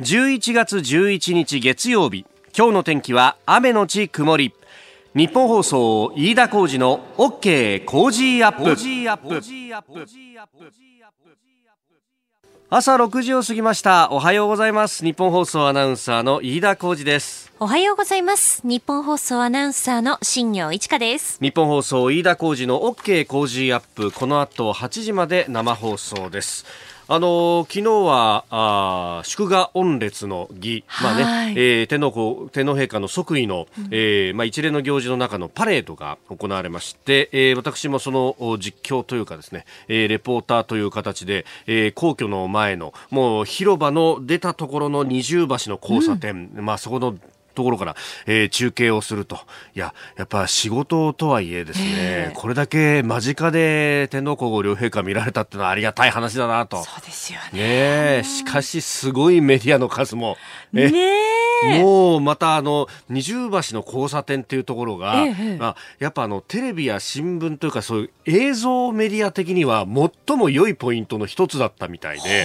11月11日月曜日。今日の天気は雨のち曇り。ニッポン放送飯田浩司の OK Cozy Up。朝6時を過ぎました。おはようございます。ニッポン放送アナウンサーの飯田浩司です。おはようございます。ニッポン放送アナウンサーの新行市佳です。ニッポン放送飯田浩司の OK Cozy Up。この後8時まで生放送ですあの昨日はあ祝賀御列の儀、まあねえー、天皇皇天皇陛下の即位の、うん、えー、まあ、一連の行事の中のパレードが行われまして、えー、私もその実況というかですね、えー、レポーターという形で、えー、皇居の前のもう広場の出たところの二重橋の交差点、うん、まあ、そこのところから、えー、中継をすると。いや、やっぱ仕事とはいえですね、これだけ間近で天皇皇后両陛下見られたってのはありがたい話だなと。そうですよね。ねしかしすごいメディアの数も。ねもうまたあの、二重橋の交差点っていうところが、ええ、まあ、やっぱあの、テレビや新聞というかそういう映像メディア的には最も良いポイントの一つだったみたいで、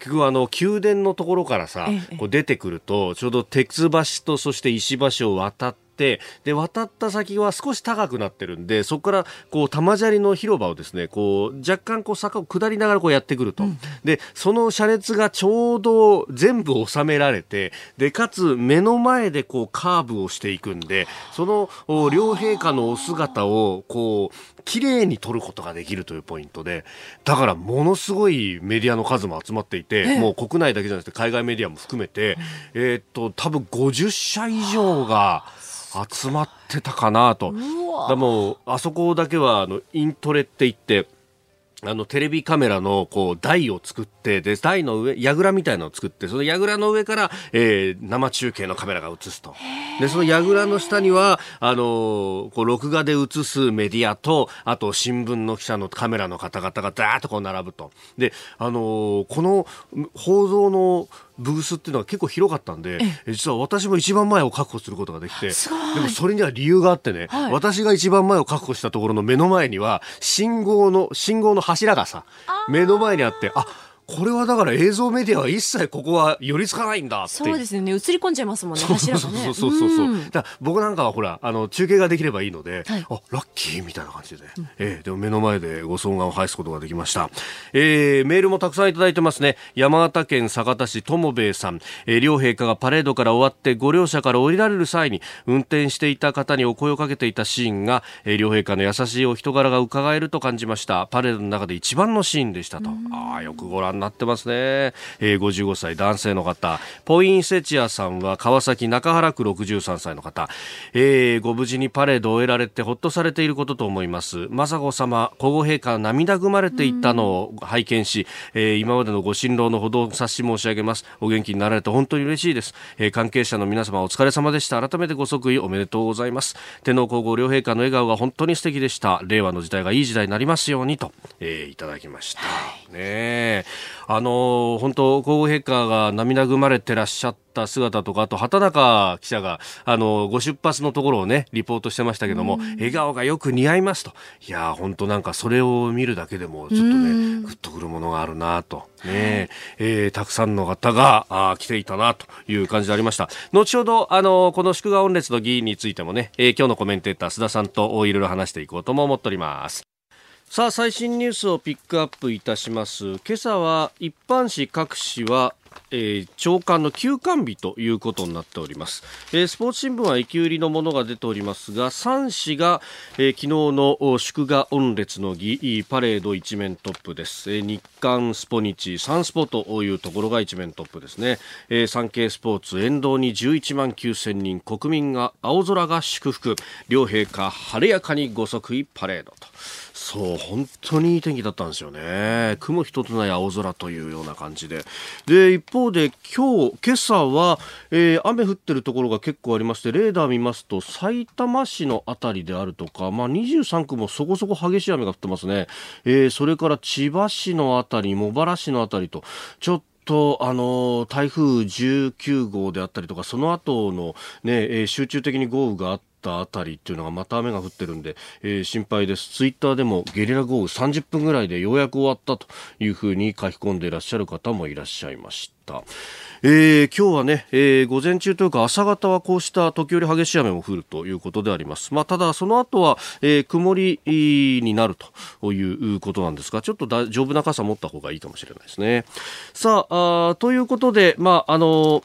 結局あの、宮殿のところからさ、え、こう出てくると、ちょうど鉄橋とそして石橋を渡って、で、渡った先は少し高くなってるんで、そこから、こう、玉砂利の広場をですね、こう、若干こう、坂を下りながらこうやってくると。うん、で、その車列がちょうど全部収められて、で、かつ目の前でこう、カーブをしていくんで、その、両陛下のお姿を、こう、綺麗に撮ることができるというポイントで、だからものすごいメディアの数も集まっていて、もう国内だけじゃなくて海外メディアも含めて、えー、っと、多分50社以上が、集まってたかなと。でもあそこだけはあのイントレって言って、あの、テレビカメラの、こう、台を作って、で、台の上、櫓みたいなのを作って、その櫓の上から、えー、生中継のカメラが映すと。で、その櫓の下には、あのー、こう、録画で映すメディアと、あと、新聞の記者のカメラの方々が、ダーッとこう、並ぶと。で、あのー、この、報道の、ブースっていうのは結構広かったんで、実は私も一番前を確保することができて、でもそれには理由があってね、はい、私が一番前を確保したところの目の前には、信号の、信号の柱がさ、目の前にあって、あ、これはだから映像メディアは一切ここは寄りつかないんだそうですね。映り込んじゃいますもんね。そうそうそうそう。そうそう、うん、だ僕なんかはほらあの中継ができればいいので、はい、あラッキーみたいな感じで、うん、えー、でも目の前でご相談を拝すことができました、えー、メールもたくさんいただいてますね。山形県酒田市友兵衛さん、えー、両陛下がパレードから終わってご両者から降りられる際に運転していた方にお声をかけていたシーンが、えー、両陛下の優しいお人柄が伺えると感じました。パレードの中で一番のシーンでしたと、ああよくご覧なってますね。えー、55歳男性の方。ポインセチアさんは川崎中原区63歳の方、えー、ご無事にパレードを終えられてほっとされていることと思います。雅子さま皇后陛下涙ぐまれていったのを拝見し、えー、今までのご辛労のほどを察し申し上げます。お元気になられて本当に嬉しいです、えー、関係者の皆様お疲れ様でした。改めてご即位おめでとうございます。天皇皇后両陛下の笑顔が本当に素敵でした。令和の時代がいい時代になりますようにと、えー、いただきました、ねあの本当皇后陛下が涙ぐまれてらっしゃった姿とかあと畑中記者があのご出発のところをねリポートしてましたけども笑顔がよく似合いますと。いや本当なんかそれを見るだけでもちょっとねグッとくるものがあるなと。ねえ。ー、たくさんの方があ来ていたなという感じでありました。後ほどあのこの祝賀御列の議員についてもね、えー、今日のコメンテーター須田さんといろいろ話していこうとも思っておりますさあ最新ニュースをピックアップいたします。今朝は一般紙各紙はえー、長官の休館日ということになっております、えー、スポーツ新聞は駅売りのものが出ておりますが3紙が、えー、昨日の祝賀御列の儀パレード一面トップです、えー、日刊スポニチサンスポというところが一面トップですね、えー、産経スポーツ沿道に11万9000人国民が青空が祝福。両陛下晴れやかにご即位パレードと。そう本当にいい天気だったんですよね。雲一つない青空というような感じで。で一方で今日今朝は、えー、雨降ってるところが結構ありましてレーダー見ますと埼玉市の辺りであるとか、まあ、23区もそこそこ激しい雨が降ってますね、えー、それから千葉市の辺り茂原市の辺りとちょっとと、あの、台風19号であったりとか、その後のねえ、集中的に豪雨があって、たあたりっていうのがまた雨が降ってるんで、えー、心配です。ツイッターでもゲリラ豪雨30分ぐらいでようやく終わったというふうに書き込んでいらっしゃる方もいらっしゃいました。えー、今日はね、えー、午前中というか朝方はこうした時折激しい雨も降るということであります。まあ、ただその後は、えー、曇りになるということなんですが、ちょっと丈夫な傘持った方がいいかもしれないですね。さあ、あということで、まあ、あの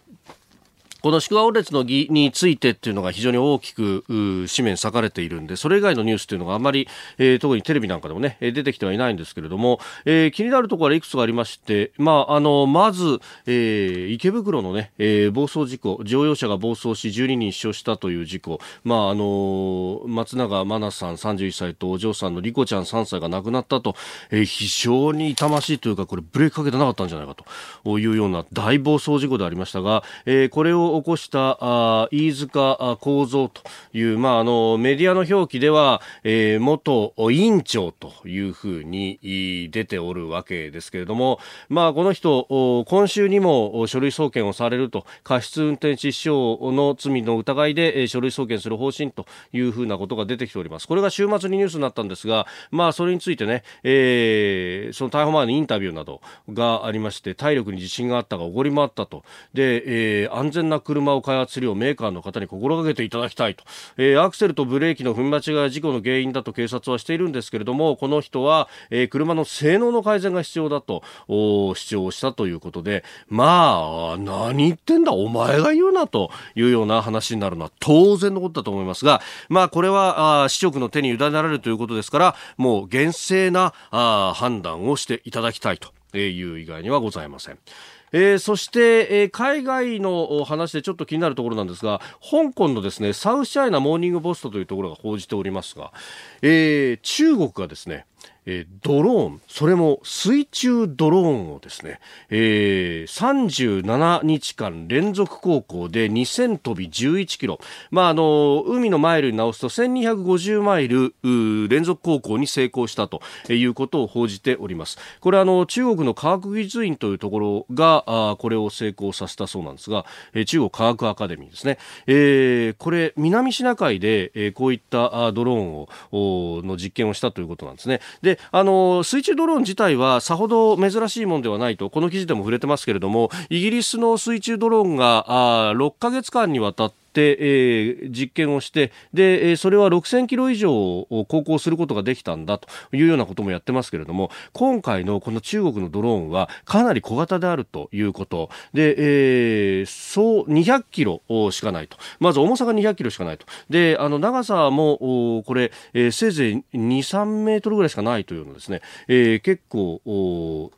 この宿河列の儀についてっていうのが非常に大きく紙面割かれているんで、それ以外のニュースというのがあまり、えー、特にテレビなんかでもね、出てきてはいないんですけれども、えー、気になるところはいくつかありまして、まあ、あの、まず、えー、池袋のね、えー、暴走事故、乗用車が暴走し12人死傷したという事故、まあ、あの、松永真奈さん31歳とお嬢さんの莉子ちゃん3歳が亡くなったと、えー、非常に痛ましいというか、これブレーキかけてなかったんじゃないかというような大暴走事故でありましたが、えー、これを起こしたあ飯塚幸三という、まあ、あのメディアの表記では、えー、元委員長というふうに出ておるわけですけれども、まあ、この人今週にも書類送検をされると過失運転致死傷の罪の疑いで書類送検する方針というふうなことが出てきております。これが週末にニュースになったんですが、まあ、それについてね、えー、その逮捕前のインタビューなどがありまして体力に自信があったがおごり回ったと。で、えー、安全な車を開発するようメーカーの方に心がけていただきたいと、えー、アクセルとブレーキの踏み間違い事故の原因だと警察はしているんですけれどもこの人は、えー、車の性能の改善が必要だと主張したということでまあ何言ってんだお前が言うなというような話になるのは当然のことだと思いますがまあこれはあ市直の手に委ねられるということですからもう厳正なあ判断をしていただきたいと。いう以外にはございません。えー、そして、えー、海外の話でちょっと気になるところなんですが香港のですねサウスチャイナモーニングポストというところが報じておりますが、えー、中国がですねえー、ドローン、それも水中ドローンをですね、えー、37日間連続航行で2000飛び11キロ、まあ、あの、海のマイルに直すと1250マイル連続航行に成功したということを報じております。これあの、中国の科学技術院というところが、あこれを成功させたそうなんですが、えー、中国科学アカデミーですね。えー、これ、南シナ海で、えー、こういったドローンを、の実験をしたということなんですね。で、あの水中ドローン自体はさほど珍しいものではないとこの記事でも触れてますけれどもイギリスの水中ドローンがあ6ヶ月間にわたって、えー、実験をしてで、それは6000キロ以上を航行することができたんだというようなこともやってますけれども今回のこの中国のドローンはかなり小型であるということ。で、えー、そう200キロしかないと。まず重さが200キロしかないと。であの長さもこれ、えー、せいぜい2、3メートルぐらいしかないというのですね、えー、結構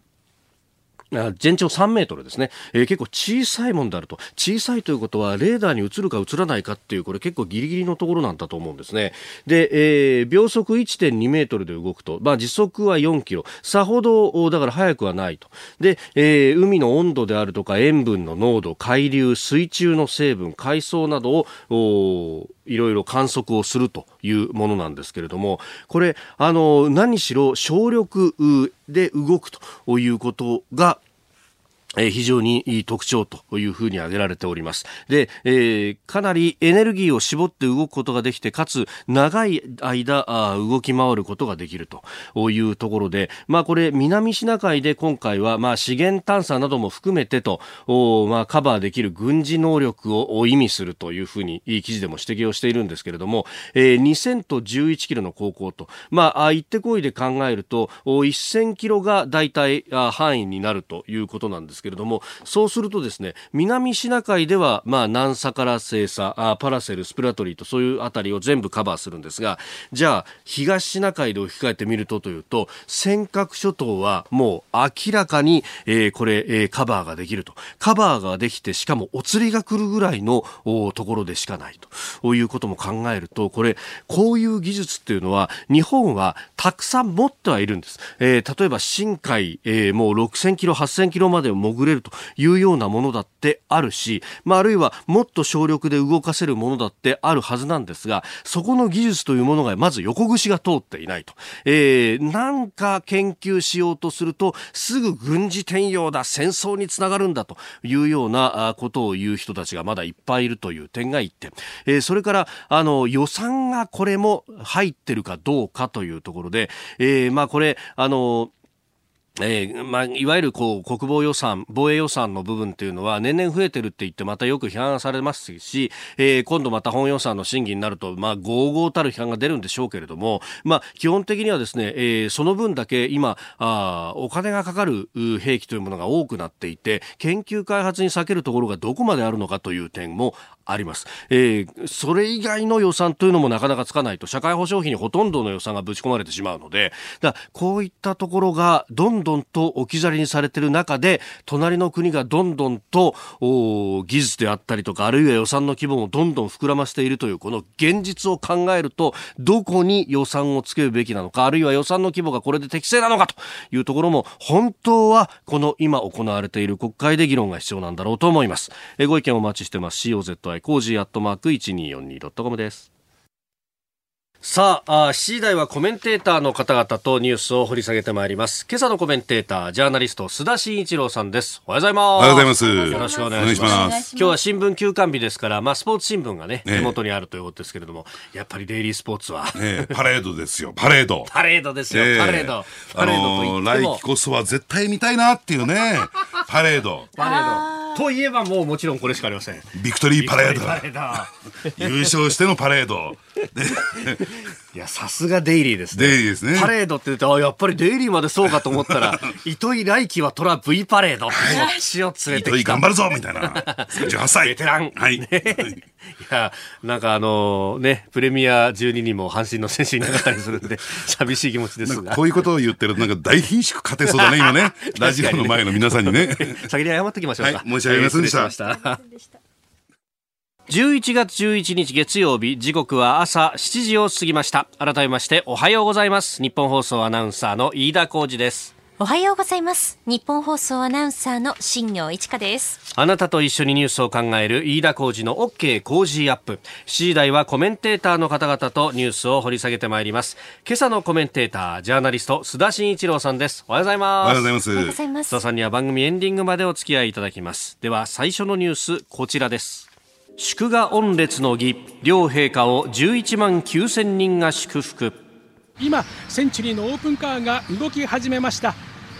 全長3メートルですね、えー、結構小さいもんであると。小さいということはレーダーに映るか映らないかっていうこれ結構ギリギリのところなんだと思うんですね。で、えー、秒速1.2メートルで動くと、まあ、時速は4キロ。さほどだから速くはないと。で、えー、海の温度であるとか塩分の濃度海流水中の成分海藻などをいろいろ観測をするというものなんですけれども。これあの何しろ省力で動くということがえ非常に特徴というふうに挙げられております。で、えー、かなりエネルギーを絞って動くことができて、かつ長い間あ動き回ることができるというところで、まあこれ南シナ海で今回はまあ資源探査なども含めてと、おまあカバーできる軍事能力を意味するというふうに記事でも指摘をしているんですけれども、えー、2000と11キロの航行と、まあ行ってこいで考えると、1000キロが大体範囲になるということなんですですけれどもそうするとですね南シナ海では、まあ、南サカラ星座あパラセルスプラトリーとそういうあたりを全部カバーするんですがじゃあ東シナ海で置き換えてみるとというと尖閣諸島はもう明らかに、えー、これ、えー、カバーができると。カバーができてしかもお釣りが来るぐらいのところでしかないと。いうことも考えるとこれこういう技術っていうのは日本はたくさん持ってはいるんです、えー、例えば深海、えー、もう6000キロ8000キロまで潜潜れるというようなものだってあるし、まあ、あるいはもっと省力で動かせるものだってあるはずなんですが、そこの技術というものがまず横串が通っていないと。えー、なんか研究しようとすると、すぐ軍事転用だ、戦争につながるんだというようなことを言う人たちがまだいっぱいいるという点が一点。えー、それから、あの、予算がこれも入ってるかどうかというところで、えー、まあこれ、あの、えーまあ、いわゆるこう国防予算、防衛予算の部分というのは年々増えてるって言ってまたよく批判されますし、えー、今度また本予算の審議になると、まあ、合々たる批判が出るんでしょうけれども、まあ、基本的にはですね、えー、その分だけ今あ、お金がかかる兵器というものが多くなっていて、研究開発に避けるところがどこまであるのかという点もあります、えー、それ以外の予算というのもなかなかつかないと社会保障費にほとんどの予算がぶち込まれてしまうのでだこういったところがどんどんと置き去りにされている中で隣の国がどんどんと技術であったりとかあるいは予算の規模もどんどん膨らませているというこの現実を考えるとどこに予算をつけるべきなのかあるいは予算の規模がこれで適正なのかというところも本当はこの今行われている国会で議論が必要なんだろうと思います。えご意見お待ちしてます。COZY コージーアットマーク 1242.com です。さああ、7時台はコメンテーターの方々とニュースを掘り下げてまいります。今朝のコメンテーター、ジャーナリスト、須田慎一郎さんです。おはようございます。おはようございます。よろしくお願いします。今日は新聞休刊日ですから、まあ、スポーツ新聞がね、手元にあるということですけれども、やっぱりデイリースポーツは。ね、パレードですよ、パレード。パレードですよ、パレード。パレードと言っても。来季こそは絶対見たいなっていうね、パレード。パレード。といえばもうもちろんこれしかありません。ビクトリーパレード優勝してのパレードいやさすがデイリーですね。デイリーですね。パレードって言ってあやっぱりデイリーまでそうかと思ったら 糸井来輝はトラ V パレード。こっちを連れて糸井頑張るぞみたいな。38歳ベテラン。はい、ね、いやなんかあのねプレミア12にも阪神の選手になかったりするんで 寂しい気持ちですが。こういうことを言ってるとなんか大品種勝てそうだね今ね。ラジオの前の皆さんにね。先に謝っておきましょうか、はい。申し訳ありませんでした。11月11日月曜日時刻は朝7時を過ぎました。改めましておはようございます。日本放送アナウンサーの飯田浩二です。おはようございます。日本放送アナウンサーの新業一華です。あなたと一緒にニュースを考える飯田浩二の OK 工事アップ。7時台はコメンテーターの方々とニュースを掘り下げてまいります。今朝のコメンテータージャーナリスト須田慎一郎さんです。おはようございます。おはようございます。おはようございます。須田さんには番組エンディングまでお付き合いいただきます。では最初のニュースこちらです祝賀御列の儀両陛下を11万9000人が祝福。今センチュリーのオープンカーが動き始めました。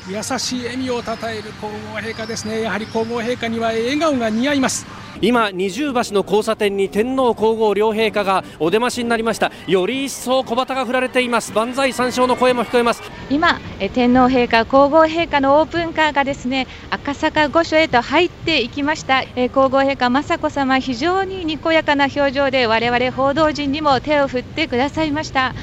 優しい笑みをたたえる皇后陛下ですね。やはり皇后陛下には笑顔が似合います。今二重橋の交差点に天皇皇后両陛下がお出ましになりました。より一層小旗が振られています。万歳三唱の声も聞こえます。今天皇陛下皇后陛下のオープンカーがですね赤坂御所へと入っていきました。皇后陛下雅子さま非常ににこやかな表情で我々報道陣にも手を振ってくださいました。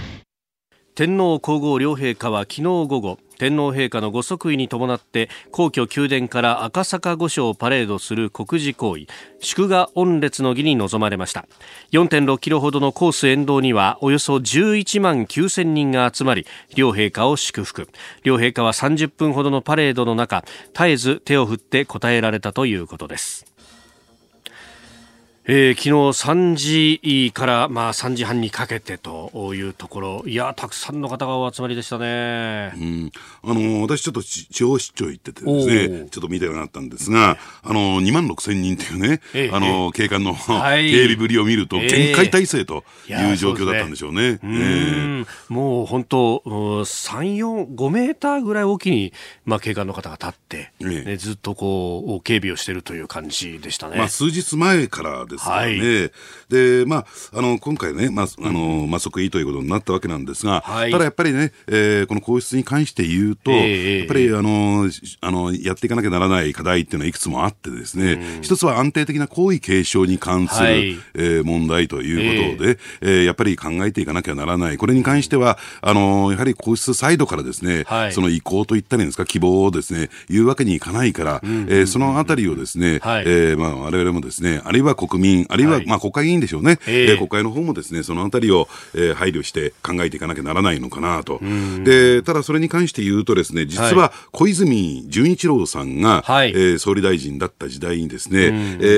天皇皇后両陛下は昨日午後天皇陛下のご即位に伴って皇居宮殿から赤坂御所をパレードする国事行為祝賀御列の儀に臨まれました。4.6キロほどのコース沿道にはおよそ11万9000人が集まり両陛下を祝福。両陛下は30分ほどのパレードの中絶えず手を振って応えられたということです。えー、昨日3時から、まあ、3時半にかけてというところ、いや、たくさんの方がお集まりでしたね。うん、あの私、ちょっと地方出張行っててですね、ちょっと見たようになったんですが、あの2万6千人というね、えー、あの警官の、はい、警備ぶりを見ると、限界体制という状況だったんでしょうね。うね。えー、もう本当、3、4、5メーターぐらい大きに、まあ、警官の方が立って、えー、ね、ずっとこう警備をしているという感じでしたね。まあ、数日前からですからね。はい、で、まあ、あの、今回ね、まあ、あの、まあ、即位ということになったわけなんですが、はい、ただやっぱりね、えー、この皇室に関して言うと、えー、やっぱり、あの、あの、やっていかなきゃならない課題っていうのはいくつもあってですね、うん、一つは安定的な皇位継承に関する、はい、えー、問題ということで、えー、えー、やっぱり考えていかなきゃならない。これに関しては、あの、やはり皇室サイドからですね、はい、その意向といったらいいんですか、希望をですね、言うわけにいかないから、うん、えー、そのあたりをですね、はい、えー、まあ、我々もですね、あるいは国民、あるいは、まあ国会議員でしょうね、えー、国会の方もですね、そのあたりを、えー、配慮して考えていかなきゃならないのかなと。で、ただそれに関して言うとですね、実は小泉純一郎さんが、はい、えー、総理大臣だった時代にですね、え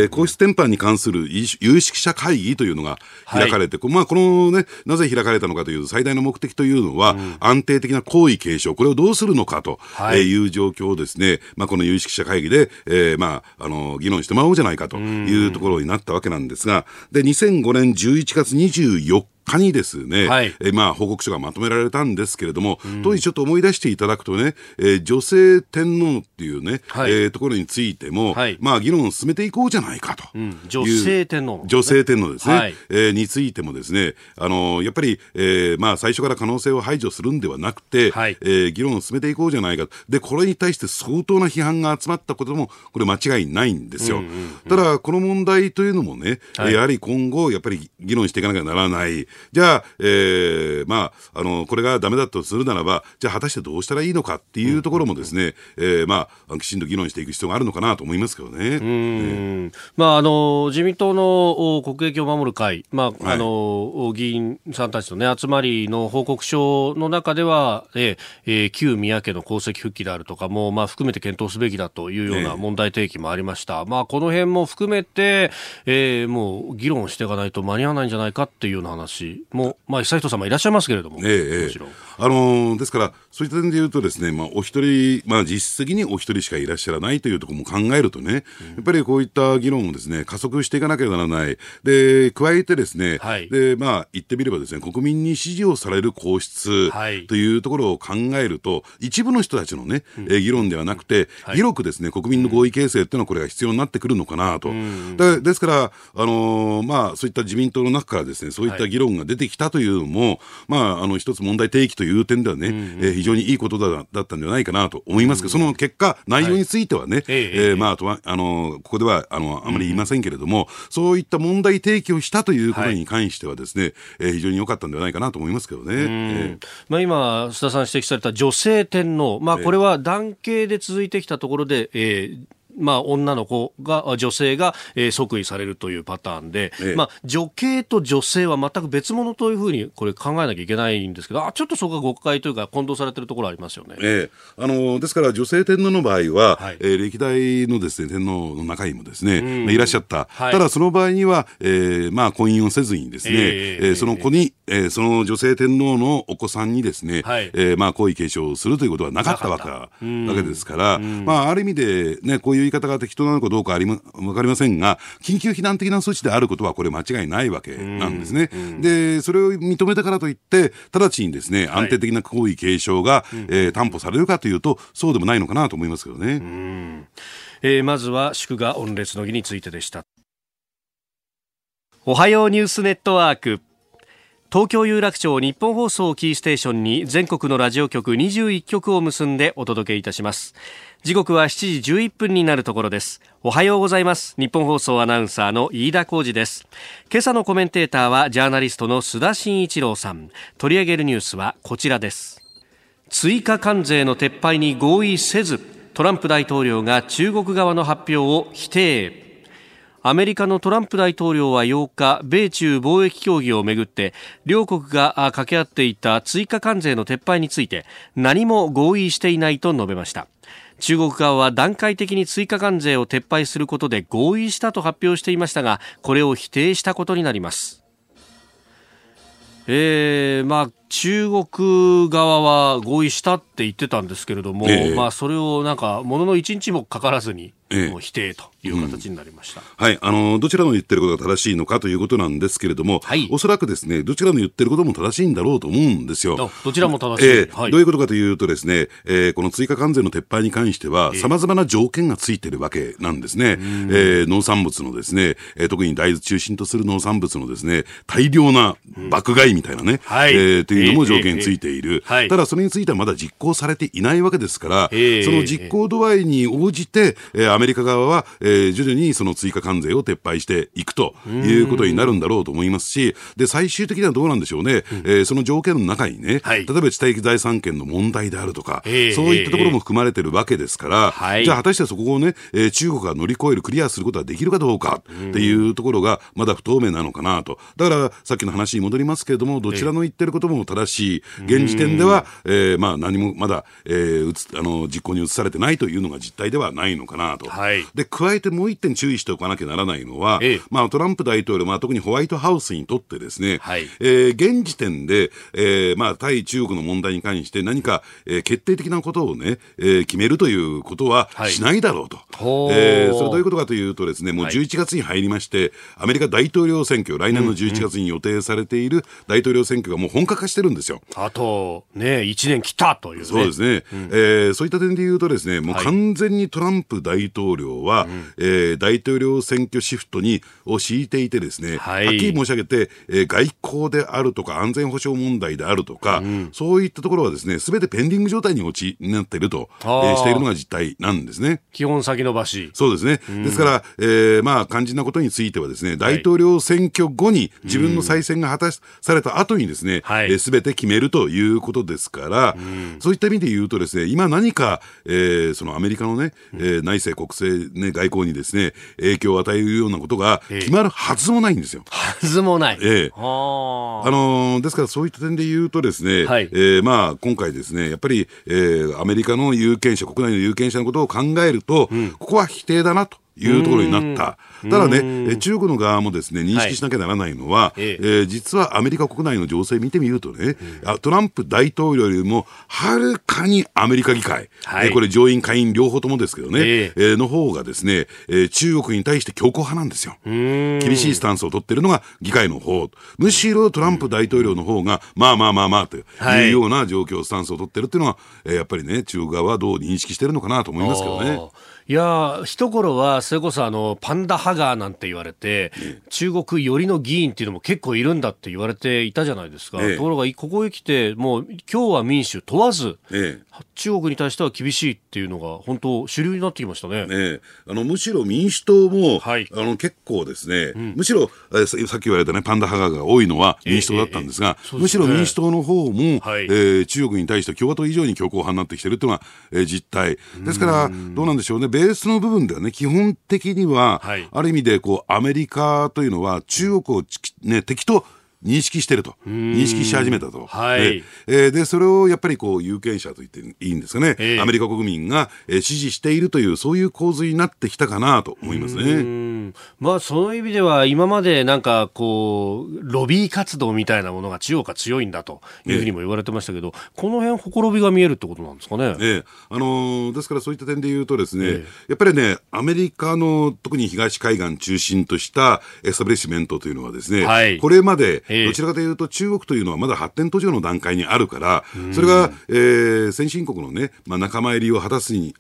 ー、皇室典範に関する有識者会議というのが開かれて、はい、まあこのね、なぜ開かれたのかという最大の目的というのは、うん、安定的な皇位継承、これをどうするのかとい。う状況をですね、まあこの有識者会議で、えー、まあ、あの、議論してもらおうじゃないかというところになったわけなんですが、で、2005年11月24日日にですね、はい、えまあ、報告書がまとめられたんですけれども、うん、当時ちょっと思い出していただくとね、えー、女性天皇っていうね、はい、えー、ところについても、はい、まあ、議論を進めていこうじゃないかと、う。ん、女性天皇、ね、女性天皇ですね、はい、えー、についてもですね、あのやっぱり、えーまあ、最初から可能性を排除するんではなくて、はい、えー、議論を進めていこうじゃないかで、これに対して相当な批判が集まったことも、これ間違いないんですよ。うんうんうん、ただ、この問題というのもね、はい、やはり今後、やっぱり議論していかなきゃならない。じゃあ、えーえー、まあ、あの、これがだめだとするならば、じゃあ果たしてどうしたらいいのかっていうところもですね、うん、えー、まあ、きちんと議論していく必要があるのかなと思いますけどね。うん、まあ、あの、自民党の国益を守る会、まあ、あの、議員さんたちのね、集まりの報告書の中では、えー、旧宮家の功績復帰であるとかも、まあ、含めて検討すべきだというような問題提起もありました。まあ、この辺も含めて、えー、もう議論していかないと間に合わないんじゃないかっていうような話も、まあ、久人様いらっしゃいますけれども、ええあのー、ですから、そういった点で言うとですね、まあ、お一人、まあ、実質的にお一人しかいらっしゃらないというところも考えるとね、うん、やっぱりこういった議論をですね、加速していかなきゃならない。で、加えてですね、はい、で、まあ、言ってみればですね、国民に支持をされる皇室というところを考えると、一部の人たちのね、うん、え議論ではなくて、はい、広くですね、国民の合意形成っていうのはこれが必要になってくるのかなと。うん、ですから、あのー、まあ、そういった自民党の中からですね、そういった議論が出てきたというのも、はい、まあ、あの、一つ問題提起という点ではね、うんうん、えー、非常にいいことだだったんじゃないかなと思いますけど、うん、その結果、内容についてはね、はい、えー、まあ、とは、あの、ここでは、あの、あまり言いませんけれども、うん、そういった問題提起をしたということに関してはですね、はい、えー、非常に良かったんではないかなと思いますけどね。えー、まあ、今、須田さん指摘された女性天皇、まあ、これは男系で続いてきたところで、えーまあ、女の子が、女性が、えー、即位されるというパターンで、ええ、まあ、女系と女性は全く別物というふうに、これ考えなきゃいけないんですけど、あちょっとそこが誤解というか、混同されてるところありますよね。ええ、あのですから、女性天皇の場合は、はい、えー、歴代のですね、天皇の中にもですね、うん、いらっしゃった。はい、ただ、その場合には、えー、まあ、婚姻をせずにですね、えー、えー、その子に、えー、その女性天皇のお子さんにですね、はい、えー、まあ、皇位継承をするということはなかったわけわけですから、まあ、ある意味で、ね、こういう言い方が適当なのかどうかあり、ま、分かりませんが、緊急避難的な措置であることは、これ、間違いないわけなんですね。で、それを認めたからといって、直ちにですね、安定的な皇位継承が、はい、えー、担保されるかというと、そうでもないのかなと思いますけどね。えー、まずは祝賀御列の儀についてでした。おはようニュースネットワーク。東京有楽町日本放送キーステーションに全国のラジオ局21局を結んでお届けいたします。時刻は7時11分になるところです。おはようございます。日本放送アナウンサーの飯田浩二です。今朝のコメンテーターはジャーナリストの須田慎一郎さん。取り上げるニュースはこちらです。追加関税の撤廃に合意せずトランプ大統領が中国側の発表を否定。アメリカのトランプ大統領は8日米中貿易協議をめぐって両国が掛け合っていた追加関税の撤廃について何も合意していないと述べました。中国側は段階的に追加関税を撤廃することで合意したと発表していましたがこれを否定したことになります。えー、まあ中国側は合意したって言ってたんですけれども、えー、まあそれをなんかものの1日もかからずに否定という形になりました、うん、はい。あのどちらの言ってることが正しいのかということなんですけれども、はい、おそらくですねどちらの言ってることも正しいんだろうと思うんですよ。どちらも正しい、えーはい、どういうことかというとですね、えー、この追加関税の撤廃に関してはさまざまな条件がついてるわけなんですね。えー、農産物のですね、えー、特に大豆中心とする農産物のですね大量な爆買いみたいなね、うん、はい、えー、というのも条件ついている、ただそれについてはまだ実行されていないわけですから、その実行度合いに応じて、えー、アメリカ側は、えー、徐々にその追加関税を撤廃していくということになるんだろうと思いますし、で、最終的にはどうなんでしょうね、うん、えー、その条件の中にね、はい、例えば知的財産権の問題であるとか、そういったところも含まれてるわけですから、じゃあ果たしてそこをね、えー、中国が乗り越える、クリアすることができるかどうかっていうところが、まだ不透明なのかなと。だから、さっきの話に戻りますけれども、どちらの言ってることも正しい、現時点では、えー、まあ何もまだ、えー、つあの実行に移されてないというのが実態ではないのかなと。はい、で、加えてもう一点注意しておかなきゃならないのは、ええ、まあトランプ大統領、まあ特にホワイトハウスにとってですね、はい、えー、現時点で、えー、まあ対中国の問題に関して何か、えー、決定的なことをね、えー、決めるということはしないだろうと。はい、えー、それどういうことかというとですね、もう11月に入りまして、アメリカ大統領選挙、来年の11月に予定されている大統領選挙がもう本格化してるんですよ。あと、ね、1年切ったという、ね、そうですね。うん、えー、そういった点で言うとですね、もう完全にトランプ大統領は、はい、えー、大統領選挙シフトにを敷いていてですね、はい、はっきり申し上げて、えー、外交であるとか安全保障問題であるとか、うん、そういったところはですね、すべてペンディング状態に陥になっていると、えー、しているのが実態なんですね。基本先延ばし。そうですね。うん、ですから、えー、まあ、肝心なことについてはですね、大統領選挙後に自分の再選が果たされた後にですね、す、はい、べ、えー、て決めるということですから、うん、そういった意味で言うとですね、今何か、えー、そのアメリカのね、えー、内政、国政、ね、外交にですね、影響を与えるようなことが決まるはずもないんですよ。はずもない。ええー、あのー、ですからそういった点で言うとですね、はい、えー、まあ今回ですね、やっぱり、えー、アメリカの有権者、国内の有権者のことを考えると、うん、ここは否定だなと。いうところになった。ただね、中国の側もですね、認識しなきゃならないのは、はい、えー、実はアメリカ国内の情勢見てみるとね、うん、トランプ大統領よりもはるかにアメリカ議会、はい、えー、これ上院下院両方ともですけどね、えー、えー、の方がですね、えー、中国に対して強硬派なんですよ。厳しいスタンスを取ってるのが議会の方。むしろトランプ大統領の方が、まあまあまあまあというような状況、スタンスを取ってるっていうのは、えー、やっぱりね、中国側はどう認識してるのかなと思いますけどね。いや一頃はそれこそあのパンダハガーなんて言われて、中国寄りの議員っていうのも結構いるんだって言われていたじゃないですか、ええ、ところがここへ来てもう今日は民主問わず、え、中国に対しては厳しいっていうのが本当主流になってきましたね。ねあのむしろ民主党も、はい、あの結構ですね、うん、むしろえさっき言われたねパンダハガーが多いのは民主党だったんですが、ね、むしろ民主党の方も、はい、えー、中国に対して共和党以上に強硬派になってきてるっていうのが、えー、実態。ですからどうなんでしょうねベースの部分ではね、基本的には、はい、ある意味で、こう、アメリカというのは、中国を、ね、敵と認識してると、認識し始めたと、はい、えー、でそれをやっぱりこう有権者と言っていいんですかね、えー、アメリカ国民が、えー、支持しているという、そういう構図になってきたかなと思いますね。まあ、その意味では、今までなんかこう、ロビー活動みたいなものが中国が強いんだというふうにも言われてましたけど、えー、この辺ほころびが見えるってことなんですかね？えー、あのー、ですからそういった点で言うとですね、えー、やっぱりね、アメリカの特に東海岸中心としたエスタブリッシュメントというのはですね、はい、これまでどちらかというと中国というのはまだ発展途上の段階にあるから、それが、えー、先進国のね、まあ、仲間入りを果たすに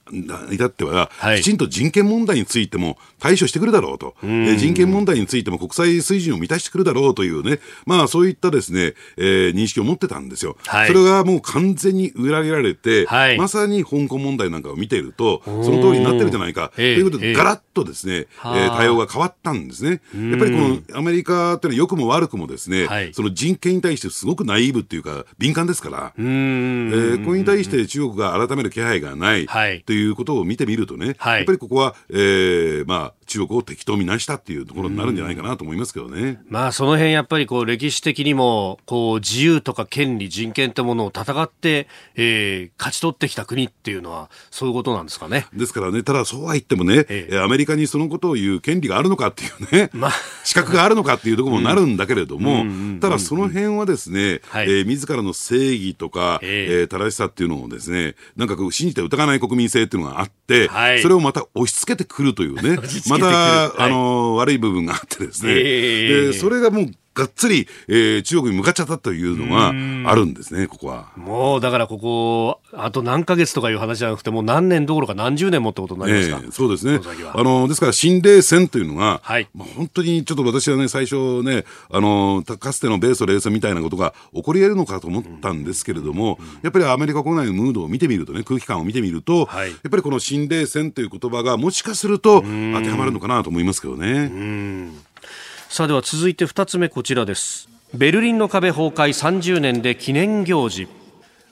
至っては、はい、きちんと人権問題についても対処してくるだろうと、えー、人権問題についても国際水準を満たしてくるだろうというね、まあそういったですね、えー、認識を持ってたんですよ。はい、それがもう完全に裏切られて、はい、まさに香港問題なんかを見ていると、その通りになってるじゃないか、ということで、ガラッとですね、えー、対応が変わったんですね。やっぱりこのアメリカっていうのは良くも悪くもですね、はい、その人権に対してすごくナイーブっていうか、敏感ですから、えー、これに対して中国が改める気配がない、はい、ということを見てみるとね、はい、やっぱりここは、えー、まあ、中国を敵と見なしたっていうところになるんじゃないかなと思いますけどね。まあ、その辺やっぱりこう、歴史的にも、こう、自由とか権利、人権ってものを戦って、えー、勝ち取ってきた国っていうのは、そういうことなんですかね。ですからね、ただそうは言ってもね、ええ、アメリカにそのことを言う権利があるのかっていうね、まあ、資格があるのかっていうところもなるんだけれども、ただその辺はですね、はい、えー、自らの正義とか、えー、えー、正しさっていうのをですね、なんかこう信じて疑わない国民性っていうのがあって、はい、それをまた押し付けてくるというね、また、はい、あの、悪い部分があってですね、えー、でそれがもうがっつり、えー、中国に向かっちゃったというのがあるんですね、ここは。もうだからここ、あと何ヶ月とかいう話じゃなくて、もう何年どころか何十年もってことになりますか、えー、そうですね。あの、ですから新冷戦というのが、はい、まあ、本当にちょっと私はね、最初ね、あの、かつての米ソ冷戦みたいなことが起こり得るのかと思ったんですけれども、うん、やっぱりアメリカ国内のムードを見てみるとね、空気感を見てみると、はい、やっぱりこの新冷戦という言葉がもしかすると当てはまるのかなと思いますけどね。さあでは続いて2つ目こちらです。ベルリンの壁崩壊30年で記念行事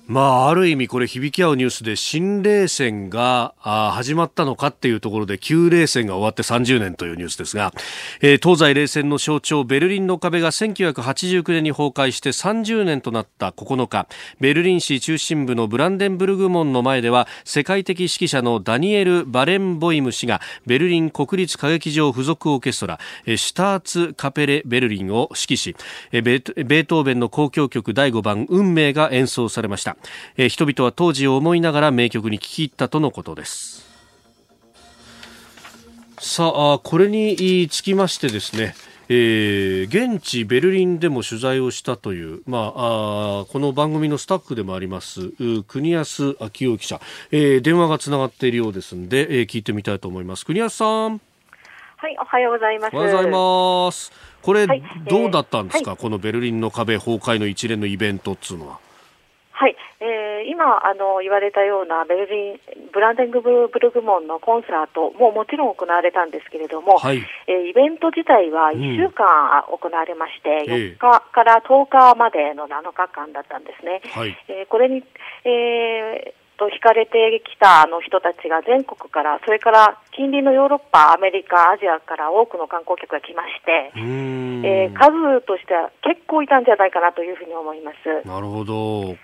まあ、ある意味これ響き合うニュースで新冷戦が始まったのかっていうところで旧冷戦が終わって30年というニュースですが、え、東西冷戦の象徴ベルリンの壁が1989年に崩壊して30年となった9日ベルリン市中心部のブランデンブルグ門の前では世界的指揮者のダニエル・バレンボイム氏がベルリン国立歌劇場付属オーケストラシュターツ・カペレ・ベルリンを指揮しベートーベンの交響曲第5番運命が演奏されました。えー、人々は当時を思いながら名曲に聴き入ったとのことです。さあこれにつきましてですねえー、現地ベルリンでも取材をしたという、まあ、あこの番組のスタッフでもあります国安昭夫記者、えー、電話がつながっているようですので、えー、聞いてみたいと思います。国安さん。はいおはようございます。おはようございます。これ、はい、どうだったんですか、はい、このベルリンの壁崩壊の一連のイベントっつうのは。はい、えー、今あの言われたようなベルリンブランデングブルグ門のコンサートももちろん行われたんですけれども、はい、えー、イベント自体は1週間行われまして、うん、4日から10日までの7日間だったんですね。はい、えー、これに、えーと惹かれてきたあの人たちが全国から、それから近隣のヨーロッパ、アメリカ、アジアから多くの観光客が来まして、えー、数としては結構いたんじゃないかなというふうに思います。なるほど。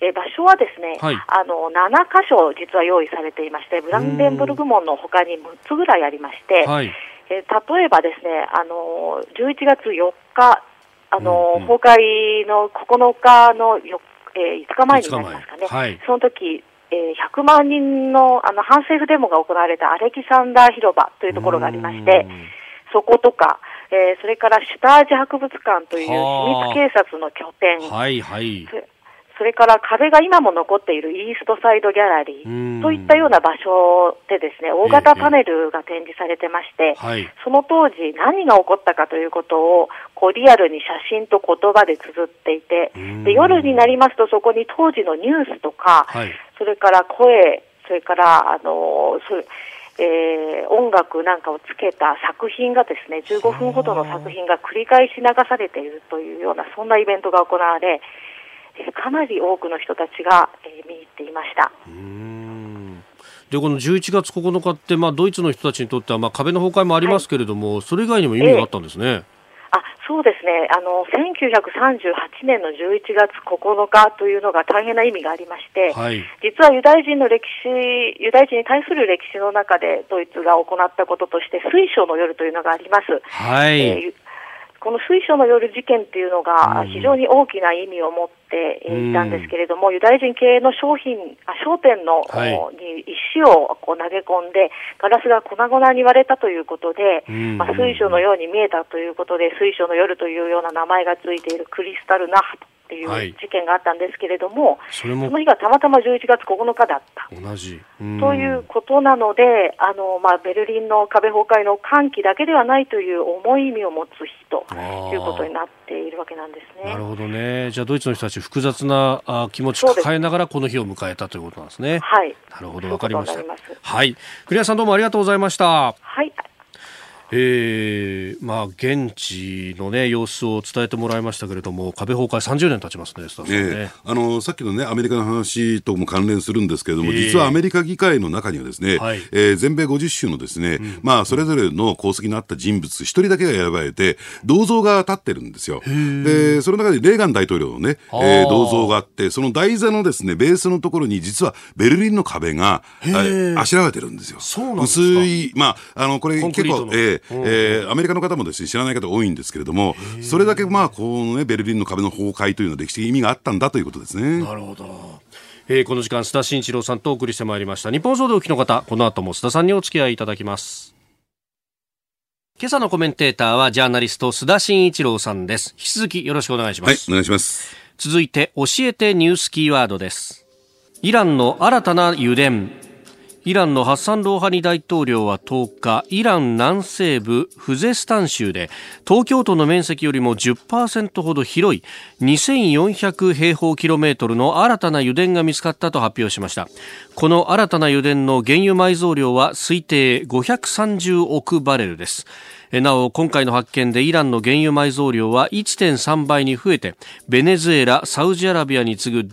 え場所はですね、はい、あの7箇所実は用意されていまして、ブランデンブルグ門のほかに6つぐらいありまして、はい、え例えばですね、あの11月4日、あの、うんうん、崩壊の9日のよ、えー、5日前になりますかね、はい、その時えー、100万人のあの反政府デモが行われたアレキサンダー広場というところがありまして、そことか、えー、それからシュタージ博物館という秘密警察の拠点、はいはい、それから壁が今も残っているイーストサイドギャラリーといったような場所でですね、大型パネルが展示されてまして、その当時何が起こったかということをこうリアルに写真と言葉で綴っていて、で夜になりますとそこに当時のニュースとか、はい、それから声、それからあのそえー、音楽なんかをつけた作品がですね15分ほどの作品が繰り返し流されているというようなそんなイベントが行われ、かなり多くの人たちが、えー、見に行っていました。でこの11月9日って、まあ、ドイツの人たちにとっては、まあ、壁の崩壊もありますけれども、はい、それ以外にも意味があったんですね。えーあそうですね。あの1938年の11月9日というのが大変な意味がありまして、はい、実はユダヤ人の歴史ユダヤ人に対する歴史の中でドイツが行ったこととして水晶の夜というのがあります。はい、えーこの水晶の夜事件っていうのが非常に大きな意味を持っていたんですけれども、うん、ユダヤ人系の商品、あ商店の、はい、に石をこう投げ込んで、ガラスが粉々に割れたということで、うん、まあ、水晶のように見えたということで、水晶の夜というような名前がついているクリスタルナハっていう事件があったんですけれども、はい、そその日がたまたま11月9日だった。同じ。ということなので、あの、まあ、ベルリンの壁崩壊の歓喜だけではないという重い意味を持つ日ということになっているわけなんですね。なるほどね。じゃあ、ドイツの人たち複雑なあ気持ち抱えながらこの日を迎えたということなんですね。はい。なるほど、わかりました。はい。栗谷さんどうもありがとうございました。はい。えー、まあ、現地の、ね、様子を伝えてもらいましたけれども、壁崩壊30年経ちますね、スタね、えー、あのさっきの、ね、アメリカの話とも関連するんですけれども、えー、実はアメリカ議会の中にはですね、はい、えー、全米50州のですね、うん、まあ、それぞれの功績のあった人物、一人だけが選ばれて、銅像が立ってるんですよ。で、その中でレーガン大統領のね、えー、銅像があって、その台座のですね、ベースのところに、実はベルリンの壁があしらわれてるんですよ。薄い、まあ、あの、これ結構、えーえー、アメリカの方もですね知らない方多いんですけれども、それだけまあこのねベルリンの壁の崩壊というのは歴史的意味があったんだということですね。なるほど。えー、この時間須田慎一郎さんとお送りしてまいりました。日本総動機の方この後も須田さんにお付き合いいただきます。今朝のコメンテーターはジャーナリスト須田慎一郎さんです。引き続きよろしくお願いします、はい、お願いします。続いて教えてニュースキーワードです。イランの新たな油田イランのハッサン・ローハニ大統領は10日イラン南西部フゼスタン州で東京都の面積よりも10%ほど広い2400平方キロメートルの新たな油田が見つかったと発表しました。この新たな油田の原油埋蔵量は推定530億バレルです。なお今回の発見でイランの原油埋蔵量は1.3倍に増えてベネズエラサウジアラビアに次ぐ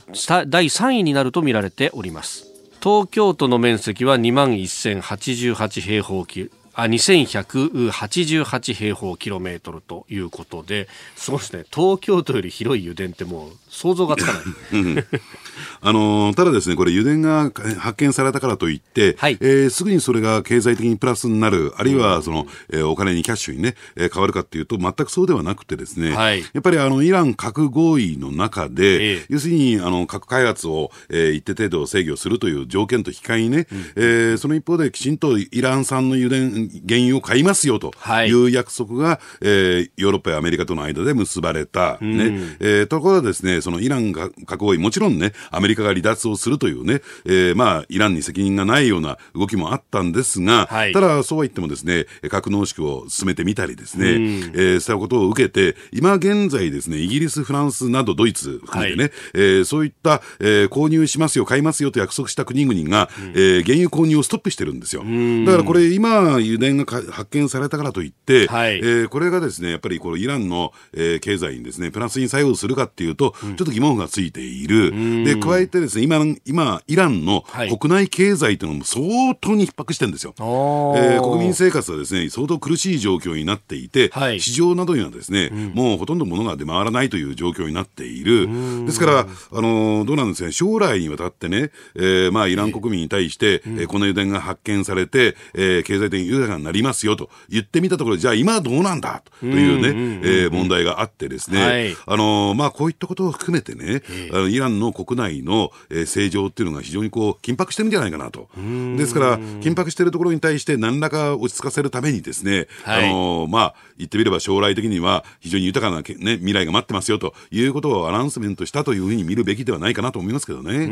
第3位になるとみられております。東京都の面積は2万1088平方キロあ2188平方キロメートルということで、すごいですね。東京都より広い油田ってもう想像がつかない。あのただですね、これ油田が発見されたからといって、はい、えー、すぐにそれが経済的にプラスになる、あるいはその、えー、お金にキャッシュにね、えー、変わるかっていうと、全くそうではなくてですね、はい、やっぱりあのイラン核合意の中で、えー、要するにあの核開発を、えー、一定程度制御するという条件と引き換えにね、うん、えー、その一方できちんとイラン産の油田、原油を買いますよとい。う約束が、はい、えー、ヨーロッパやアメリカとの間で結ばれた、ね、うん、えー、ところがですね、そのイランが核合意、もちろんね、アメリカが離脱をするというね、えー、まあ、イランに責任がないような動きもあったんですが、はい、ただ、そうは言ってもですね、核濃縮を進めてみたりですね、うん、えー、そういうことを受けて、今現在ですね、イギリス、フランスなどドイツ含めてね、はい、えー、そういった、えー、購入しますよ、買いますよと約束した国々が、うん、えー、原油購入をストップしてるんですよ。だからこれ、今、油田が発見されたからといって、はい、えー、これがですね、やっぱりこのイランの、えー、経済にですね、プラスに作用するかっていうと、うん、ちょっと疑問がついている。で、加えてですね、今、今、イランの国内経済というのも相当に逼迫してるんですよ。はい、えー、国民生活はですね、相当苦しい状況になっていて、はい、市場などにはですね、うん、もうほとんど物が出回らないという状況になっている。ですから、あの、どうなんですね、将来にわたってね、えー、まあ、イラン国民に対して、えー、この油田が発見されて、えー、経済的に豊かになりますよと言ってみたところ、じゃあ今はどうなんだ？というね、えー、問題があってですね、はい、あの、まあ、こういったことを含めてね、あのイランの国内の、えー、政情っていうのが非常にこう緊迫してるんじゃないかなと。ですから、緊迫しているところに対して何らか落ち着かせるためにですね、はい、あの、まあ、言ってみれば将来的には非常に豊かな、ね、未来が待ってますよということをアナウンスメントしたというふうに見るべきではないかなと思いますけどね。う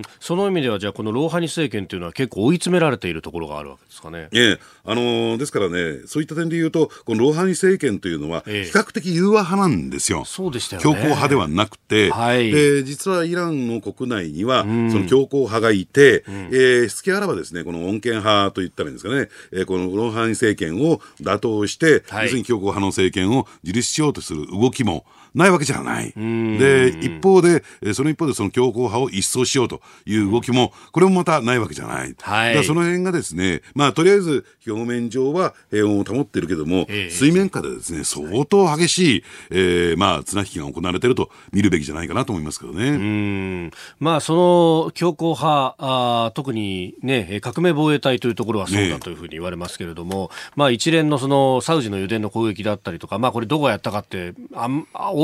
んその意味では、じゃあ、このローハニ政権というのは結構追い詰められているところがあるわけですかね。ええ、あのー、ですからね、そういった点で言うと、このローハニ政権というのは、比較的融和派なんですよ。そうでしたよね。強硬派ではなくて、はい、で実はイランの国内には、その強硬派がいて、うん、えー、隙あらばですね、この穏健派といったらいいんですかね、えー、このローハニ政権を打倒して、はい、要するに強硬派の政権を樹立しようとする動きも、ないわけじゃない。で、一方で、その一方でその強硬派を一掃しようという動きも、これもまたないわけじゃない。はい、だその辺がですね、まあ、とりあえず表面上は平穏を保っているけども、えー、水面下でですね、相当激しい、えー、まあ、綱引きが行われていると見るべきじゃないかなと思いますけどね。うん。まあ、その強硬派、あ特にね、革命防衛隊というところはそうだというふうに言われますけれども、ね、まあ、一連のそのサウジの油田の攻撃だったりとか、まあ、これどこがやったかって、あ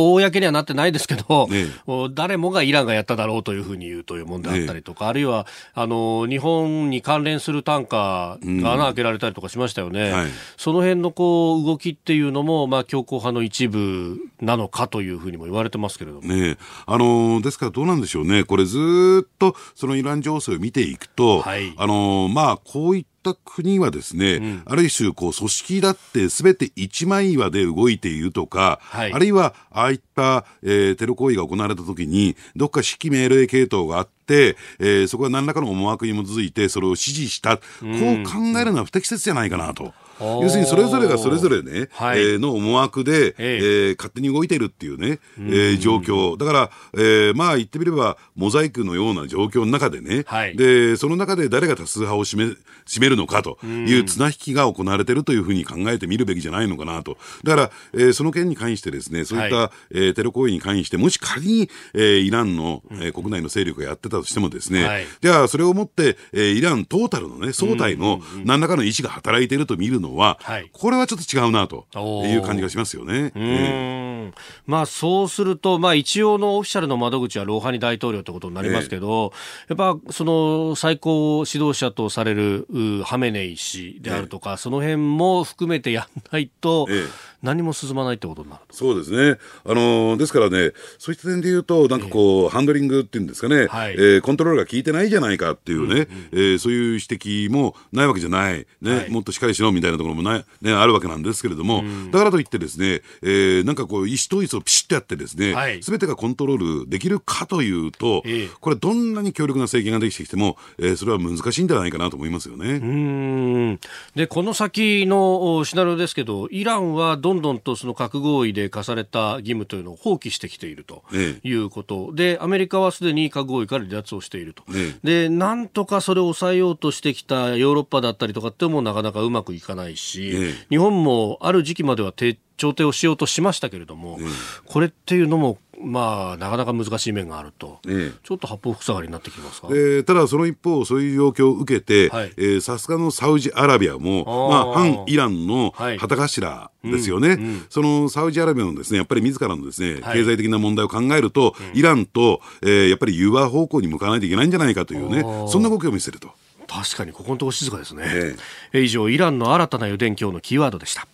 公にはなってないですけど、ね、誰もがイランがやっただろうというふうに言うという問題だったりとか、ね、あるいはあの日本に関連する単価が穴開けられたりとかしましたよね、うん。はい、その辺のこう動きっていうのも、まあ、強硬派の一部なのかというふうにも言われてますけれども、ね、あのですからどうなんでしょうね、これずっとそのイラン情勢を見ていくと、はい、あのまあ、こういったった国はですね、うん、ある種こう組織だってすべて一枚岩で動いているとか、はい、あるいはああいった、えー、テロ行為が行われたときに、どっか指揮命令系統があって、えー、そこは何らかの思惑に基づいてそれを指示した、こう考えるのは不適切じゃないかなと。要するにそれぞれがそれぞれね、はい、えー、の思惑で、えー、勝手に動いているっていうね、えー、状況。だから、えー、まあ言ってみれば、モザイクのような状況の中でね、はい、で、その中で誰が多数派を占め、占めるのかという綱引きが行われているというふうに考えてみるべきじゃないのかなと。だから、えー、その件に関してですね、そういった、はい、えー、テロ行為に関して、もし仮に、えー、イランの、えー、国内の勢力がやってたとしてもですね、はい、じゃあそれをもって、えー、イラントータルのね、総体の何らかの意思が働いていると見るののは、はい、これはちょっと違うなという感じがしますよね。うん。まあ、そうすると、まあ、一応のオフィシャルの窓口はローハニ大統領ということになりますけど、えー、やっぱその最高指導者とされるハメネイ氏であるとか、えー、その辺も含めてやんないと、えー何も進まないってことになるそうですね、あのですからね、そういった点で言うと、なんかこう、えー、ハンドリングっていうんですかね、はい、えー、コントロールが効いてないじゃないかっていうね、うんうん、えー、そういう指摘もないわけじゃない、ね、はい、もっとしっかりしろみたいなところもない、ね、あるわけなんですけれども、うん、だからといってですね、えー、なんかこう、意思統一をピシッとやってですね、す、べ、てがコントロールできるかというと、えー、これ、どんなに強力な政権ができてきても、えー、それは難しいんじゃないかなと思いますよね。うん。でこの先のシナリオですけど、イランはどんどんとその核核合意で課された義務というのを放棄してきているということ、でアメリカはすでに核合意から離脱をしていると、でなんとかそれを抑えようとしてきたヨーロッパだったりとかってもなかなかうまくいかないし、日本もある時期までは調停をしようとしましたけれども、これっていうのもまあ、なかなか難しい面があると、ええ、ちょっと八方塞がりになってきますか、えー、ただ、その一方、そういう状況を受けて、さすがのサウジアラビアも、まあ、反イランの旗頭ですよね、はいうんうん、そのサウジアラビアのですねやっぱり自らのですね、経済的な問題を考えると、イランと、えー、やっぱり融和方向に向かないといけないんじゃないかというね、そんな動きを見せると。確かにここのところ静かですね、ええ、以上イランの新たな油田今日のキーワードでした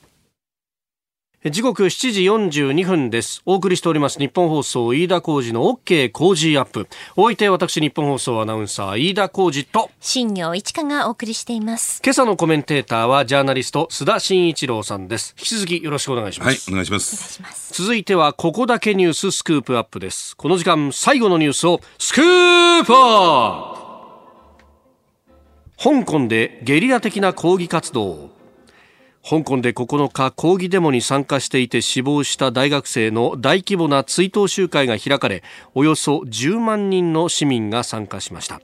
時刻7時42分です。お送りしております日本放送飯田浩二の OK 工事アップ。お相手私日本放送アナウンサー飯田浩二と新業一華がお送りしています。今朝のコメンテーターはジャーナリスト須田慎一郎さんです。引き続きよろしくお願いします。はい、お願いします。ます続いてはここだけニューススクープアップです。この時間最後のニュースをスクープアップ香港でゲリラ的な抗議活動香港で9日抗議デモに参加していて死亡した大学生の大規模な追悼集会が開かれおよそ10万人の市民が参加しました。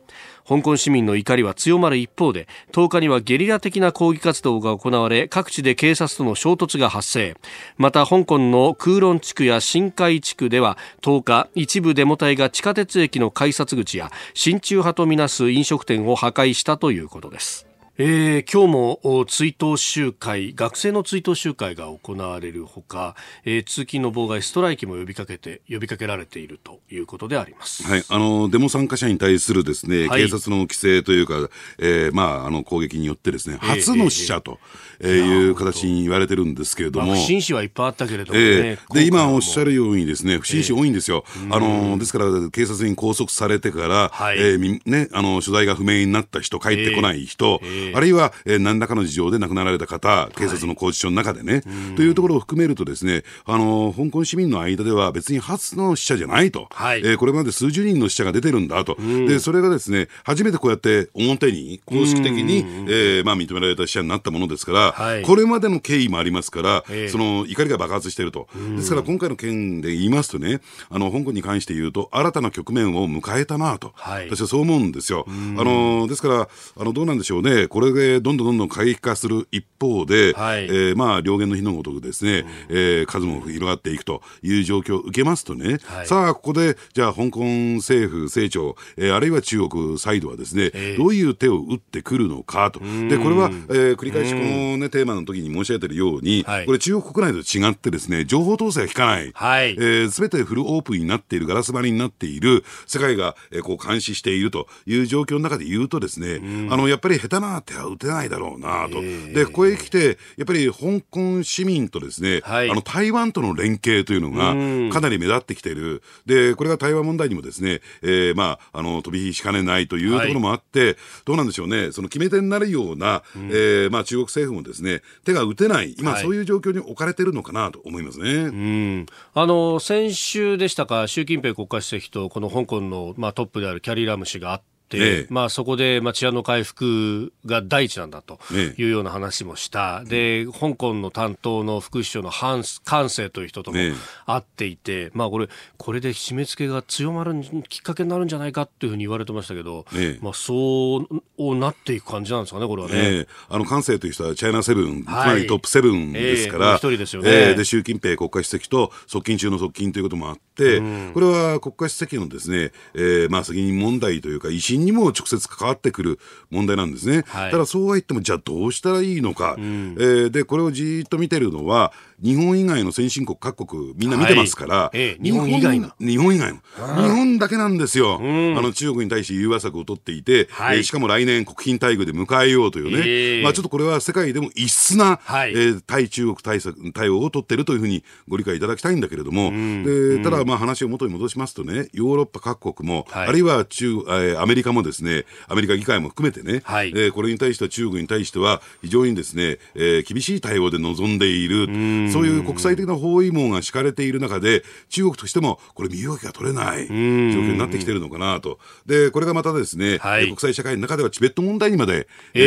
香港市民の怒りは強まる一方で10日にはゲリラ的な抗議活動が行われ各地で警察との衝突が発生。また香港の空論地区や新海地区では10日一部デモ隊が地下鉄駅の改札口や親中派とみなす飲食店を破壊したということです。えー、今日も追悼集会学生の追悼集会が行われるほか、えー、通勤の妨害ストライキも呼びかけて呼びかけられているということであります。はい、あのデモ参加者に対するですね、はい、警察の規制というか、えー、まああの攻撃によってですね、初の死者と、えー、えー、いう形に言われてるんですけれども、まあ、不審死はいっぱいあったけれども、ね、えー、で今おっしゃるようにですね、不審死多いんですよ。あのですから警察に拘束されてから、はい、えー、ねあの所在が不明になった人、帰ってこない人、あるいは、えー何らかの事情で亡くなられた方、警察の拘置所の中でね、はい、というところを含めるとですね、あの、香港市民の間では別に初の死者じゃないと、はい、えー、これまで数十人の死者が出てるんだと、で、それがですね、初めてこうやって表に、公式的に、えー、まあ認められた死者になったものですから、はい、これまでの経緯もありますから、その怒りが爆発していると。ですから今回の件で言いますとね、あの、香港に関して言うと、新たな局面を迎えたなと、はい、私はそう思うんですよ。あの、ですから、あの、どうなんでしょうね、これでどんどんどんどん過激化する一方で、はい、えー、まあ、両言の日のごとくですね、うん、えー、数も広がっていくという状況を受けますとね、はい、さあ、ここで、じゃあ、香港政府、政庁、えー、あるいは中国サイドはですね、えー、どういう手を打ってくるのかと。で、これは、えー、繰り返しこのね、テーマの時に申し上げているように、はい、これ中国国内と違ってですね、情報統制が効かない、はい、えー、全てフルオープンになっている、ガラス張りになっている、世界が、えー、こう監視しているという状況の中で言うとですね、あの、やっぱり下手な手は打てないだろうなと。で、ここへ来て、やっぱり香港市民とですね、はい、あの台湾との連携というのがかなり目立ってきている。で、これが台湾問題にもですね、えー、まあ、あの、飛び火しかねないというところもあって、はい、どうなんでしょうね、その決め手になるような、うん、えー、まあ、中国政府もですね、手が打てない、今そういう状況に置かれてるのかなと思いますね。うん。あの、先週でしたか、習近平国家主席とこの香港の、まあ、トップであるキャリー・ラム氏が会って、ええ、まあ、そこで、まあ、治安の回復が第一なんだというような話もした、え、で香港の担当の副首相のハンス・カンセイという人とも会っていて、まあ、これこれで締め付けが強まるきっかけになるんじゃないかというふうに言われてましたけど、まあ、そうなっていく感じなんですかね、これはね。あのカンセイという人はチャイナセブン、つまりトップセブンですから、一人ですよね、で習近平国家主席と側近中の側近ということもあって、うん、これは国家主席のですね、えーまあ、責任問題というか、威信信にも直接関わってくる問題なんですね。はい、ただそうは言っても、じゃあどうしたらいいのか。うん、えー、で、これをじっと見てるのは、日本以外の先進国各国みんな見てますから、はい。ええ、日本以外の。日本以外の日本だけなんですよ、うん、あの中国に対して融和策を取っていて、はい、えー、しかも来年国賓待遇で迎えようというね、えー、まあ、ちょっとこれは世界でも異質な、はい、えー、対中国対策対応を取っているというふうにご理解いただきたいんだけれども、うん、でただまあ話を元に戻しますとねヨーロッパ各国も、はい、あるいは中、えー、アメリカもですねアメリカ議会も含めてね、はい、えー、これに対しては中国に対しては非常にですね、えー、厳しい対応で臨んでいる、そういう国際的なの包囲網が敷かれている中で、中国としても、これ、身動きが取れない状況になってきてるのかなと。で、これがまたですね、はい、国際社会の中ではチベット問題にまで、えー、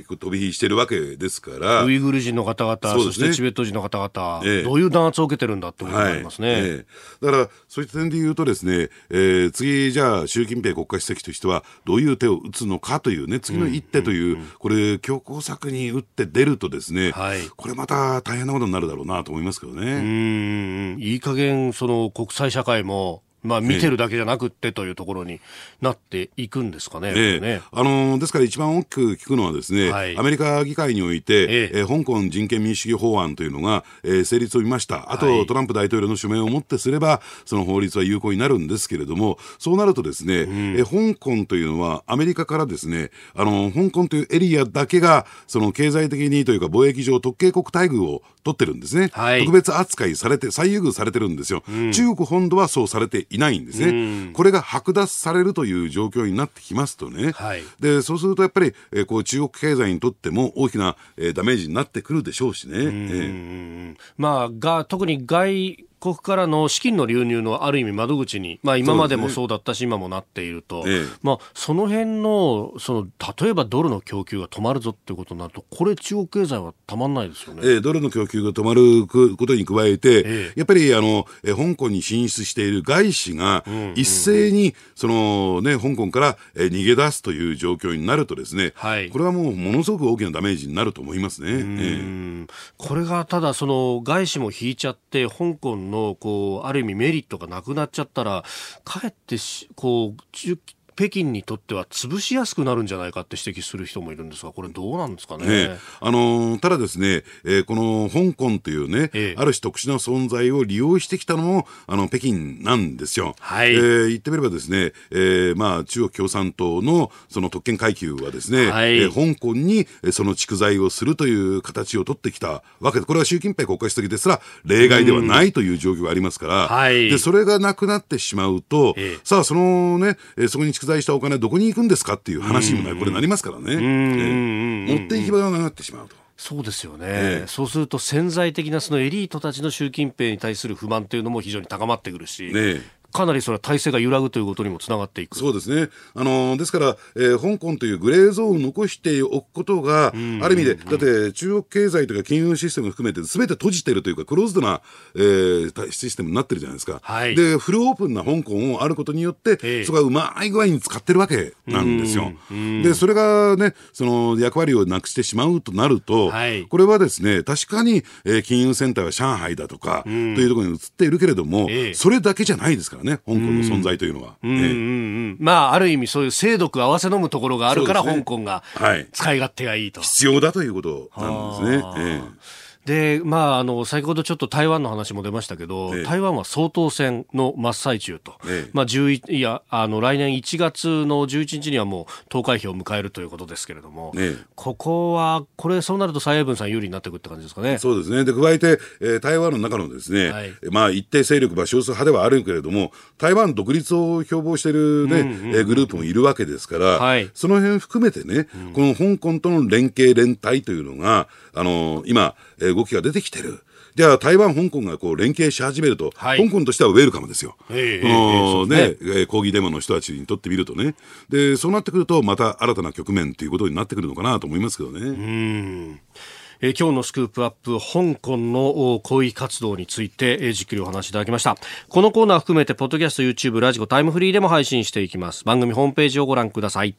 えー、飛び火してるわけですから。ウイグル人の方々、そ、ね,、してチベット人の方々、えー、どういう弾圧を受けてるんだってことになりますね。はい、えー、だから、そういった点で言うとですね、えー、次、じゃあ、習近平国家主席としては、どういう手を打つのかというね、次の一手という、これ、強硬策に打って出るとですね、はい、これまた大変なことになるだろうなと思いますけどね。うんいい加減その国際社会もまあ、見てるだけじゃなくってというところになっていくんですかね。ええ。ね。あのー、ですから一番大きく聞くのはですね、はい、アメリカ議会において、ええ。えー、香港人権民主主義法案というのが、えー、成立を見ました。あと、はい、トランプ大統領の署名をもってすれば、その法律は有効になるんですけれども、そうなるとですね、うん、えー、香港というのはアメリカからですね、あのー、香港というエリアだけが、その経済的にというか貿易上特権国待遇を取ってるんですね。はい、特別扱いされて、最優遇されてるんですよ、うん、中国本土はそうされていないんですね。うんこれが剥奪されるという状況になってきますとね、はい、でそうするとやっぱり、えー、こう中国経済にとっても大きな、えー、ダメージになってくるでしょうしね。えー、まあ、が特に外国からの資金の流入のある意味窓口に、まあ、今までもそうだったし、今もなっていると、ええ、まあ、その辺のその例えばドルの供給が止まるぞっていうことになると、これ、中国経済はたまんないですよね、ええ、ドルの供給が止まることに加えて、え、やっぱりあのえ香港に進出している外資が一斉にその、ね、香港からえ逃げ出すという状況になると、ですね、はい、これはもうものすごく大きなダメージになると思いますね。これがただその外資も引いちゃって香港のこうある意味メリットがなくなっちゃったらかえってこう北京にとっては潰しやすくなるんじゃないかって指摘する人もいるんですが、これ、どうなんですかね？ねあのー、ただですね、えー、この香港というね、えある種特殊な存在を利用してきたのも、あの北京なんですよ。はい、えー、言ってみればですね、えー、まあ、中国共産党のその特権階級はですね、はい、えー、香港にその蓄財をするという形を取ってきたわけで、これは習近平国家主席ですら例外ではないという状況がありますから、はい、でそれがなくなってしまうと、えー、さあ、そのね、そこに蓄在したお金どこに行くんですかっていう話にもこれなりますからね。持っていき場がなくなってしまうと。そうですよね、ええ、そうすると潜在的なそのエリートたちの習近平に対する不満というのも非常に高まってくるし、ね、かなりそれは体制が揺らぐということにもつながっていく。そうですね、あのですから、えー、香港というグレーゾーンを残しておくことが、ある意味で、だって中国経済とか金融システム含めて、すべて閉じてるというか、クローズドな、えー、システムになってるじゃないですか、はい、でフルオープンな香港をあることによって、そこがうまい具合に使ってるわけなんですよ。で、それがね、その役割をなくしてしまうとなると、はい、これはですね、確かに、えー、金融センターは上海だとか、というところに移っているけれども、それだけじゃないですからね。香港の存在というのは。うんうんうん、まあ、ある意味そういう精毒合わせ飲むところがあるから、ね、香港が使い勝手がいいと。必要だということなんですね。ええで、まあ、あの、先ほどちょっと台湾の話も出ましたけど、ええ、台湾は総統選の真っ最中と。ええ、まあ、11、いや、あの、来年1月の11日にはもう投開票を迎えるということですけれども、え、ここは、これ、そうなると蔡英文さん有利になっていくって感じですかね。そうですね。で、加えて、えー、台湾の中のですね、はい、まあ、一定勢力、少数派ではあるけれども、台湾独立を標榜しているね、うんうん、えグループもいるわけですから、はい、その辺含めてね、うん、この香港との連携連帯というのが、あのー、今、動きが出てきてる。じゃあ台湾、香港がこう連携し始めると、はい、香港としてはウェルカムですよ。えー、ね、ね抗議デモの人たちにとってみるとね。で、そうなってくると、また新たな局面ということになってくるのかなと思いますけどね。うんえー、今日のスクープアップ香港の抗議活動について、えー、じっくりお話しいただきましたこのコーナー含めてポッドキャスト YouTube ラジコタイムフリーでも配信していきます番組ホームページをご覧ください